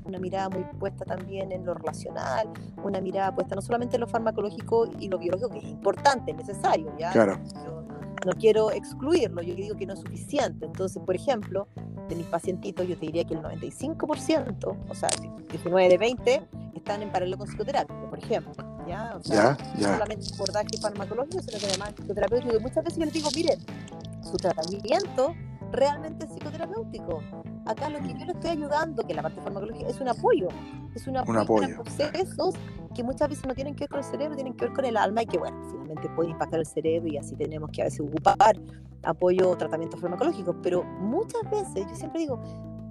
una mirada muy puesta también en lo relacional, una mirada puesta no solamente en lo farmacológico y lo biológico, que es importante, es necesario, ¿ya? Claro. Yo no quiero excluirlo, yo digo que no es suficiente. Entonces, por ejemplo, de mis pacientitos, yo te diría que el 95%, o sea, 19 de 20, están en paralelo con psicoterapia, por ejemplo. ¿Ya? O sea, ya, no ya. solamente abordaje farmacológico, sino que además psicoterapéutico. Y muchas veces yo les digo, miren, su tratamiento realmente es psicoterapéutico. Acá lo que yo le estoy ayudando, que la parte farmacológica, es un apoyo. Es un apoyo, Un apoyo, procesos que muchas veces no tienen que ver con el cerebro, tienen que ver con el alma y que, bueno, finalmente pueden impactar el cerebro y así tenemos que a veces ocupar apoyo o tratamientos farmacológicos. Pero muchas veces, yo siempre digo,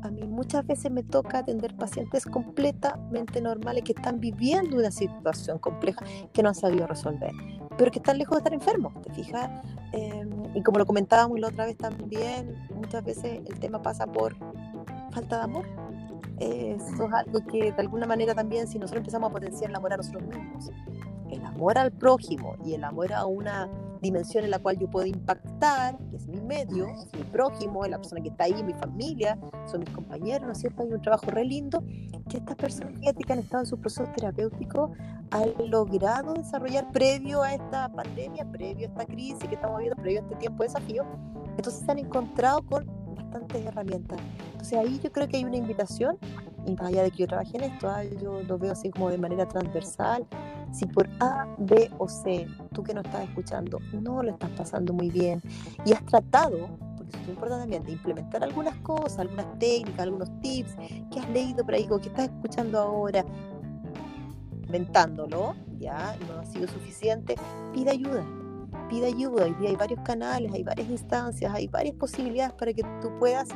a mí muchas veces me toca atender pacientes completamente normales que están viviendo una situación compleja que no han sabido resolver, pero que están lejos de estar enfermos, ¿te fijas? Eh, y como lo comentábamos la otra vez también, muchas veces el tema pasa por falta de amor. Eh, eso es algo que de alguna manera también, si nosotros empezamos a potenciar el amor a nosotros mismos, el amor al prójimo y el amor a una dimensión en la cual yo puedo impactar, que es mi medio, es mi prójimo, es la persona que está ahí, mi familia, son mis compañeros, ¿no es cierto? Hay un trabajo re lindo que estas personas que han estado en sus procesos terapéuticos han logrado desarrollar previo a esta pandemia, previo a esta crisis que estamos viviendo, previo a este tiempo de desafío. Entonces se han encontrado con bastantes herramientas. Entonces ahí yo creo que hay una invitación y más allá de que yo trabaje en esto, ah, yo lo veo así como de manera transversal. Si por A, B o C, tú que no estás escuchando, no lo estás pasando muy bien y has tratado, porque eso es importante también, de implementar algunas cosas, algunas técnicas, algunos tips que has leído por ahí, o que estás escuchando ahora, inventándolo, ya no ha sido suficiente, pide ayuda. Pide ayuda, hay varios canales, hay varias instancias, hay varias posibilidades para que tú puedas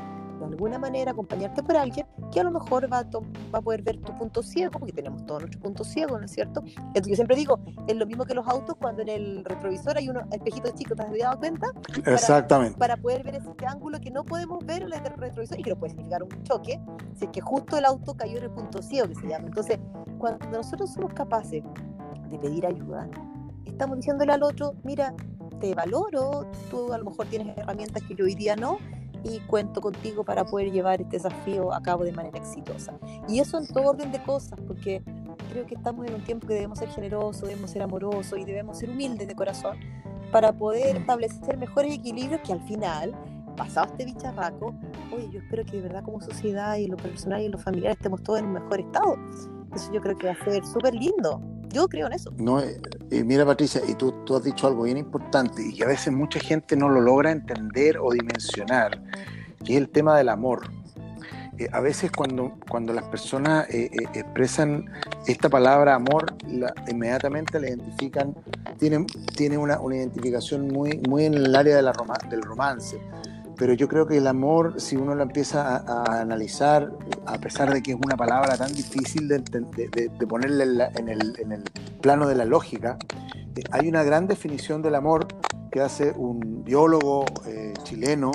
de alguna manera acompañarte por alguien que a lo mejor va a, va a poder ver tu punto ciego, porque tenemos todos nuestros puntos ciegos, ¿no es cierto? Entonces, yo siempre digo, es lo mismo que los autos cuando en el retrovisor hay un espejito chico, ¿te has dado cuenta? Exactamente. Para, poder ver ese ángulo que no podemos ver en el retrovisor y que no puede significar un choque, si es que justo el auto cayó en el punto ciego que se llama. Entonces, cuando nosotros somos capaces de pedir ayuda, estamos diciéndole al otro, mira, te valoro, tú a lo mejor tienes herramientas que yo hoy día no, y cuento contigo para poder llevar este desafío a cabo de manera exitosa. Y eso en todo orden de cosas, porque creo que estamos en un tiempo que debemos ser generosos, debemos ser amorosos y debemos ser humildes de corazón para poder establecer mejores equilibrios que al final, pasado este bicharraco, oye, yo espero que de verdad como sociedad y en lo personal y en lo familiar estemos todos en un mejor estado. Eso yo creo que va a ser súper lindo. Yo creo en eso. No, eh, eh, mira Patricia, y tú, tú has dicho algo bien importante y que a veces mucha gente no lo logra entender o dimensionar, que es el tema del amor. Eh, a veces cuando, cuando las personas expresan esta palabra amor, la, inmediatamente la identifican, tienen, tiene una, una, identificación muy, muy en el área de la del romance pero yo creo que el amor, si uno lo empieza a, analizar, a pesar de que es una palabra tan difícil de, de, ponerle en, el, plano de la lógica, eh, hay una gran definición del amor que hace un biólogo eh, chileno,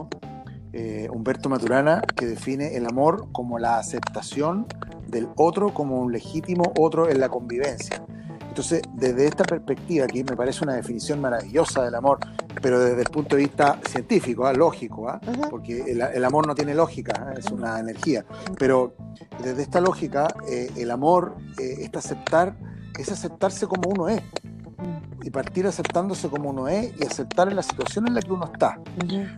eh, Humberto Maturana, que define el amor como la aceptación del otro como un legítimo otro en la convivencia. Entonces, desde esta perspectiva, aquí me parece una definición maravillosa del amor, pero desde el punto de vista científico, ¿ah? lógico, ¿ah? porque el, amor no tiene lógica, ¿ah? es una energía. Pero desde esta lógica, eh, el amor eh, es aceptar, es aceptarse como uno es. Y partir aceptándose como uno es y aceptar en la situación en la que uno está.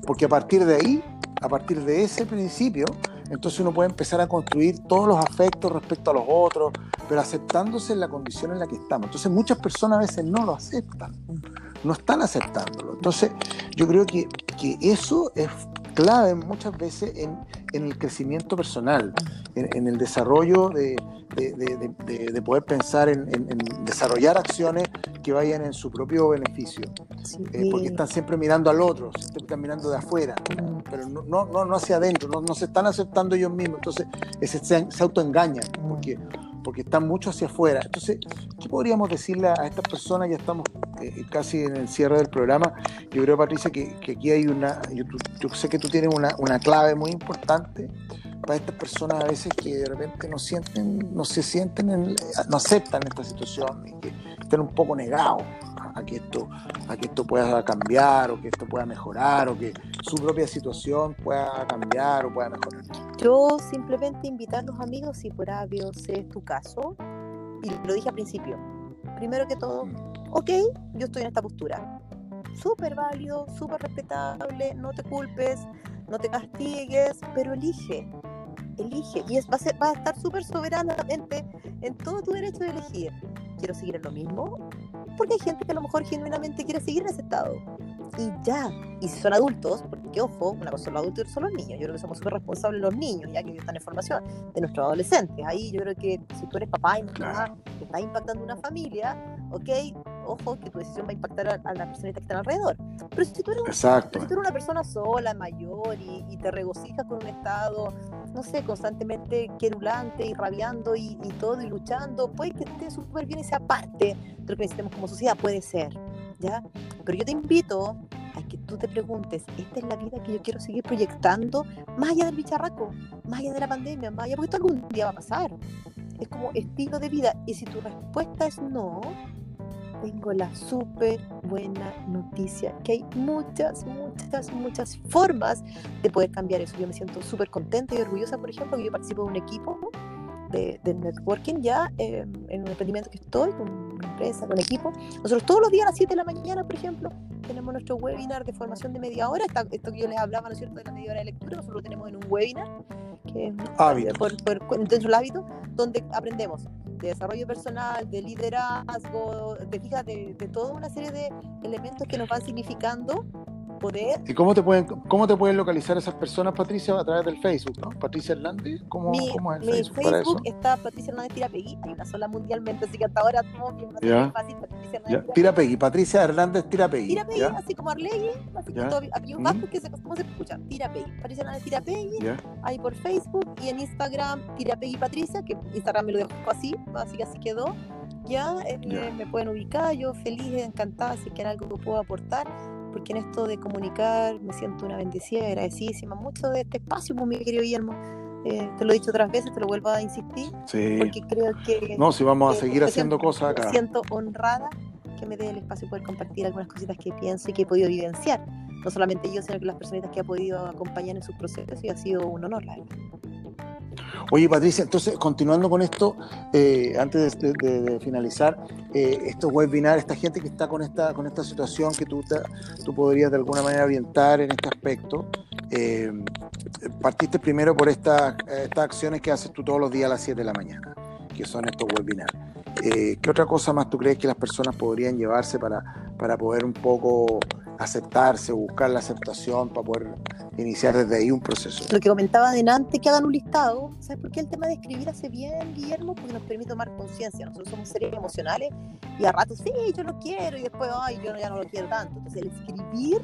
Porque a partir de ahí, a partir de ese principio, entonces uno puede empezar a construir todos los afectos respecto a los otros, pero aceptándose en la condición en la que estamos. Entonces muchas personas a veces no lo aceptan, no están aceptándolo. Entonces yo creo que, que eso es clave muchas veces en, en el crecimiento personal, en, el desarrollo de, de, de, poder pensar en, desarrollar acciones que vayan en su propio beneficio. Eh, porque están siempre mirando al otro, siempre están mirando de afuera, pero no, no, no hacia adentro, no, no, se están aceptando ellos mismos, entonces se, se autoengañan, porque porque están mucho hacia afuera. Entonces, ¿qué podríamos decirle a estas personas? Ya estamos eh, casi en el cierre del programa. Yo creo, Patricia, que, aquí hay una, yo, sé que tú tienes una, una, clave muy importante para estas personas a veces que de repente no sienten, no se sienten, no aceptan esta situación y que están un poco negados a que esto, a que esto pueda cambiar o que esto pueda mejorar o que su propia situación pueda cambiar o pueda mejorar. Yo simplemente invitar a los amigos, si por obvio es tu caso, y lo dije al principio, primero que todo, mm. ok, yo estoy en esta postura, súper válido, súper respetable, no te culpes, no te castigues, pero elige, elige y es, va, a ser, va a estar súper soberanamente en todo tu derecho de elegir. ¿Quiero seguir en lo mismo? Porque hay gente que a lo mejor genuinamente quiere seguir en ese estado. Y ya, y si son adultos, porque ojo, una cosa son los adultos y otra son los niños. Yo creo que somos súper responsables los niños, ya que están en formación, de nuestros adolescentes. Ahí yo creo que si tú eres papá y mamá, que estás impactando una familia, ok, ojo, que tu decisión va a impactar a, la persona que está alrededor. Pero si tú eres, Exacto. Si tú eres una persona sola, mayor, y, y, te regocijas con un estado, no sé, constantemente querulante y rabiando y, y todo y luchando, puede que esté súper bien esa parte de lo que necesitamos como sociedad, puede ser, ¿ya? Pero yo te invito a que tú te preguntes, ¿esta es la vida que yo quiero seguir proyectando más allá del bicharraco, más allá de la pandemia, más allá, porque esto algún día va a pasar? Es como estilo de vida. Y si tu respuesta es no, tengo la súper buena noticia, que hay muchas, muchas, muchas formas de poder cambiar eso. Yo me siento súper contenta y orgullosa, por ejemplo, que yo participo de un equipo de, networking ya eh, en un emprendimiento que estoy, con una empresa, con equipo. Nosotros todos los días a las 7 de la mañana, por ejemplo, tenemos nuestro webinar de formación de media hora. esto que yo les hablaba, ¿no es cierto?, de la media hora de lectura, nosotros lo tenemos en un webinar que es por, por- dentro del hábito, donde aprendemos de desarrollo personal, de liderazgo, de, de, de toda una serie de elementos que nos van significando poder. ¿Y cómo te pueden cómo te pueden localizar esas personas, Patricia, a través del Facebook, ¿no? Patricia Hernández, ¿cómo, Mi, cómo es el mi Facebook, para eso? Facebook está Patricia Hernández Tirapegui, hay una sola mundialmente, así que hasta ahora todo bien, fácil, Patricia Hernández Ya, Tirapegui. Tirapegui, Patricia Hernández Tirapegui. Tirapegui, ¿ya? así como Arlegui, así que todo Mm. que se, ¿cómo se escucha? Tirapegui, Patricia Hernández Tirapegui, ahí por Facebook y en Instagram Tirapegui Patricia, que Instagram me lo dejo así, así que así quedó. Ya, eh, me pueden ubicar, yo feliz, encantada, si quieren algo que puedo aportar, porque en esto de comunicar me siento una bendecida, agradecidísima mucho de este espacio, pues, mi querido Guillermo. Eh, te lo he dicho otras veces, te lo vuelvo a insistir, Sí. porque creo que No, si vamos a seguir me haciendo siento- cosas Me acá. siento honrada que me dé el espacio de poder compartir algunas cositas que pienso y que he podido vivenciar. No solamente yo, sino que las personitas que ha podido acompañar en sus procesos y ha sido un honor, la verdad. Oye, Patricia, entonces, continuando con esto, eh, antes de, finalizar, eh, estos webinars, esta gente que está con esta, con esta situación que tú, tú podrías de alguna manera orientar en este aspecto, eh, partiste primero por estas estas acciones que haces tú todos los días a las 7 de la mañana, que son estos webinars. ¿Qué otra cosa más tú crees que las personas podrían llevarse para, para poder un poco aceptarse, buscar la aceptación, para poder iniciar desde ahí un proceso? Lo que comentaba adelante, que hagan un listado. ¿Sabes por qué el tema de escribir hace bien, Guillermo? Porque nos permite tomar conciencia. Nosotros somos seres emocionales y a ratos, sí, yo lo quiero y después, ay, yo ya no lo quiero tanto. Entonces, el escribir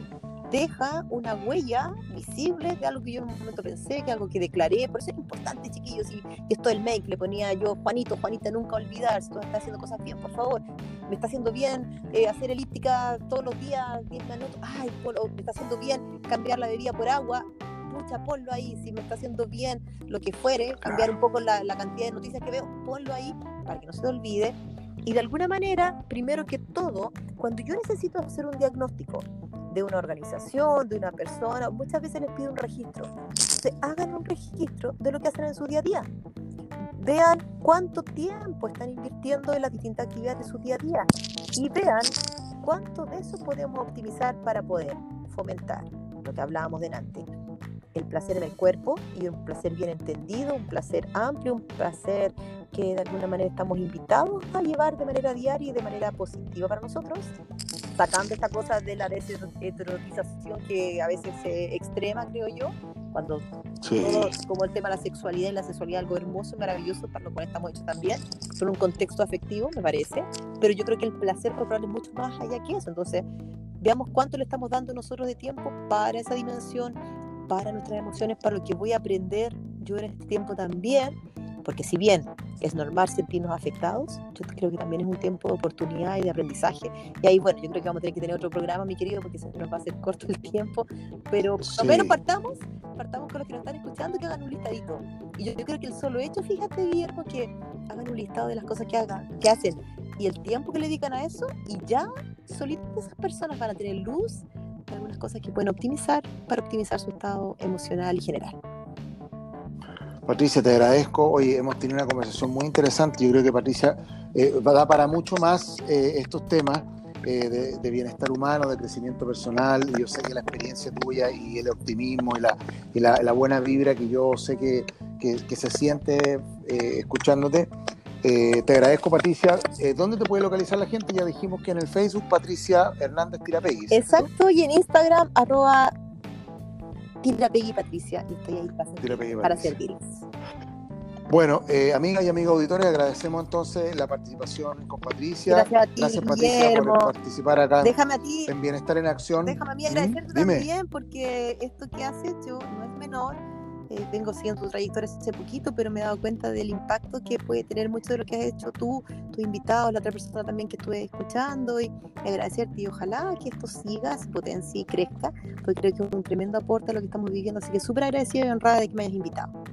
deja una huella visible de algo que yo en un momento pensé, que algo que declaré. Por eso es importante, chiquillos. Y, y esto del make, le ponía yo, Juanito, Juanita, nunca olvidar, si tú estás haciendo cosas bien, por favor. Me está haciendo bien eh, hacer elíptica todos los días, 10 minutos. Ay, me está haciendo bien cambiar la bebida por agua. Pucha, ponlo ahí. Si me está haciendo bien lo que fuere, cambiar un poco la, la cantidad de noticias que veo, ponlo ahí para que no se te olvide. Y de alguna manera, primero que todo, cuando yo necesito hacer un diagnóstico de una organización, de una persona, muchas veces les pido un registro. Se hagan un registro de lo que hacen en su día a día. Vean cuánto tiempo están invirtiendo en las distintas actividades de su día a día y vean cuánto de eso podemos optimizar para poder fomentar lo que hablábamos delante. El placer en el cuerpo y un placer bien entendido, un placer amplio, un placer que de alguna manera estamos invitados a llevar de manera diaria y de manera positiva para nosotros, sacando esta cosa de la desheterotización que a veces se extrema, creo yo, cuando Sí. todo como el tema de la sexualidad y la sexualidad algo hermoso, maravilloso, para lo cual estamos hechos también, son un contexto afectivo, me parece, pero yo creo que el placer corporal es mucho más allá que eso, entonces veamos cuánto le estamos dando nosotros de tiempo para esa dimensión, para nuestras emociones, para lo que voy a aprender yo en este tiempo también, porque si bien es normal sentirnos afectados, yo creo que también es un tiempo de oportunidad y de aprendizaje. Y ahí, bueno, yo creo que vamos a tener que tener otro programa, mi querido, porque se nos va a hacer corto el tiempo, pero por Sí. lo menos partamos, partamos con los que nos están escuchando, que hagan un listadito. Y yo, yo creo que el solo hecho, fíjate, Guillermo, que hagan un listado de las cosas que hagan, que hacen y el tiempo que le dedican a eso, y ya solitas esas personas van a tener luz de algunas cosas que pueden optimizar para optimizar su estado emocional y general. Patricia, te agradezco. Oye, hemos tenido una conversación muy interesante. Yo creo que Patricia eh, va a dar para mucho más eh, estos temas eh, de, bienestar humano, de crecimiento personal. Yo sé que la experiencia tuya y el optimismo y la, buena vibra que yo sé que, se siente eh, escuchándote. Te agradezco, Patricia. ¿Dónde te puede localizar la gente? Ya dijimos que en el Facebook, Patricia Hernández Tirapegui. Exacto, y en Instagram, arroba Tirapegui Patricia, y estoy ahí para, ser- Tirapegui, para Patricia. servirles. Bueno, eh, amigas y amigos auditores, agradecemos entonces la participación con Patricia. Gracias a ti, Gracias, Patricia, por participar acá Déjame a ti, en Bienestar en Acción. déjame a mí ¿Mm? agradecerte también, porque esto que has hecho no es menor. Eh, vengo siguiendo tu trayectoria hace poquito, pero me he dado cuenta del impacto que puede tener mucho de lo que has hecho tú, tus invitados, la otra persona también que estuve escuchando, y agradecerte. Y ojalá que esto siga, se potencie y crezca, porque creo que es un tremendo aporte a lo que estamos viviendo. Así que súper agradecida y honrada de que me hayas invitado.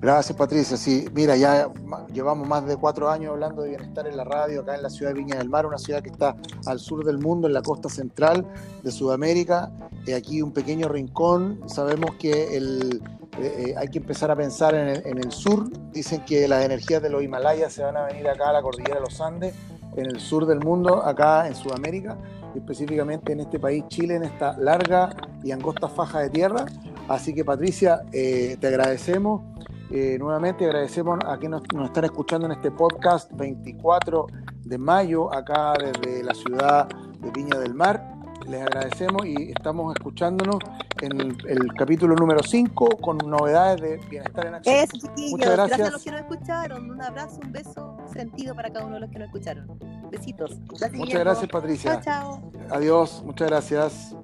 Gracias, Patricia. Sí, mira, ya llevamos más de cuatro años hablando de bienestar en la radio, acá en la ciudad de Viña del Mar, una ciudad que está al sur del mundo, en la costa central de Sudamérica. Eh, aquí un pequeño rincón. Sabemos que el, eh, eh, hay que empezar a pensar en el, sur. Dicen que las energías de los Himalayas se van a venir acá a la cordillera de los Andes, en el sur del mundo, acá en Sudamérica, específicamente en este país, Chile, en esta larga y angosta faja de tierra. Así que Patricia, eh, te agradecemos. Eh, nuevamente agradecemos a quienes nos, están escuchando en este podcast 24 de mayo, acá desde la ciudad de Viña del Mar. Les agradecemos y estamos escuchándonos en el, capítulo número 5 con novedades de Bienestar en Acción. Eso, chiquillos. Muchas gracias. a los que nos escucharon. Un abrazo, un beso sentido para cada uno de los que nos escucharon. Besitos. Gracias, muchas gracias, Patricia. Chao, chao. Adiós, muchas gracias.